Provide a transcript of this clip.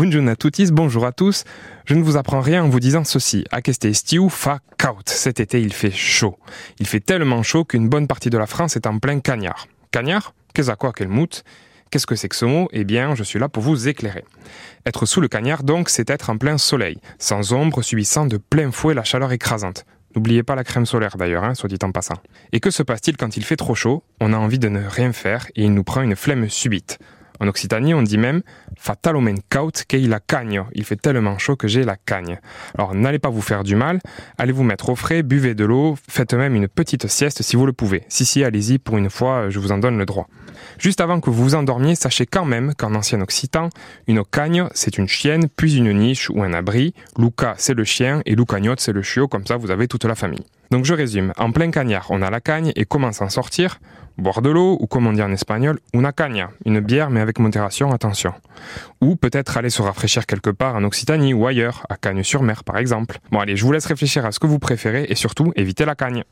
Bonjour à bonjour à tous. Je ne vous apprends rien en vous disant ceci. Aquest estiu fa caut. Cet été, il fait chaud. Il fait tellement chaud qu'une bonne partie de la France est en plein cagnard. Cagnard? Qu'est-ce à quoi quel mout Qu'est-ce que c'est que ce mot? Eh bien, je suis là pour vous éclairer. Être sous le cagnard, donc, c'est être en plein soleil, sans ombre, subissant de plein fouet la chaleur écrasante. N'oubliez pas la crème solaire d'ailleurs, hein, soit dit en passant. Et que se passe-t-il quand il fait trop chaud? On a envie de ne rien faire et il nous prend une flemme subite. En Occitanie, on dit même fatalomen caut kei la cagne. Il fait tellement chaud que j'ai la cagne. Alors n'allez pas vous faire du mal, allez vous mettre au frais, buvez de l'eau, faites même une petite sieste si vous le pouvez. Si si, allez-y, pour une fois, je vous en donne le droit. Juste avant que vous vous endormiez, sachez quand même qu'en ancien occitan, une cagne, c'est une chienne, puis une niche ou un abri. Luca, c'est le chien, et Lucagnotte, c'est le chiot, comme ça vous avez toute la famille. Donc je résume, en plein cagnard, on a la cagne, et comment s'en sortir? Boire de l'eau, ou comme on dit en espagnol, una caña, une bière mais avec modération, attention. Ou peut-être aller se rafraîchir quelque part en Occitanie ou ailleurs, à Cagnes-sur-Mer par exemple. Bon allez, je vous laisse réfléchir à ce que vous préférez et surtout évitez la cagne.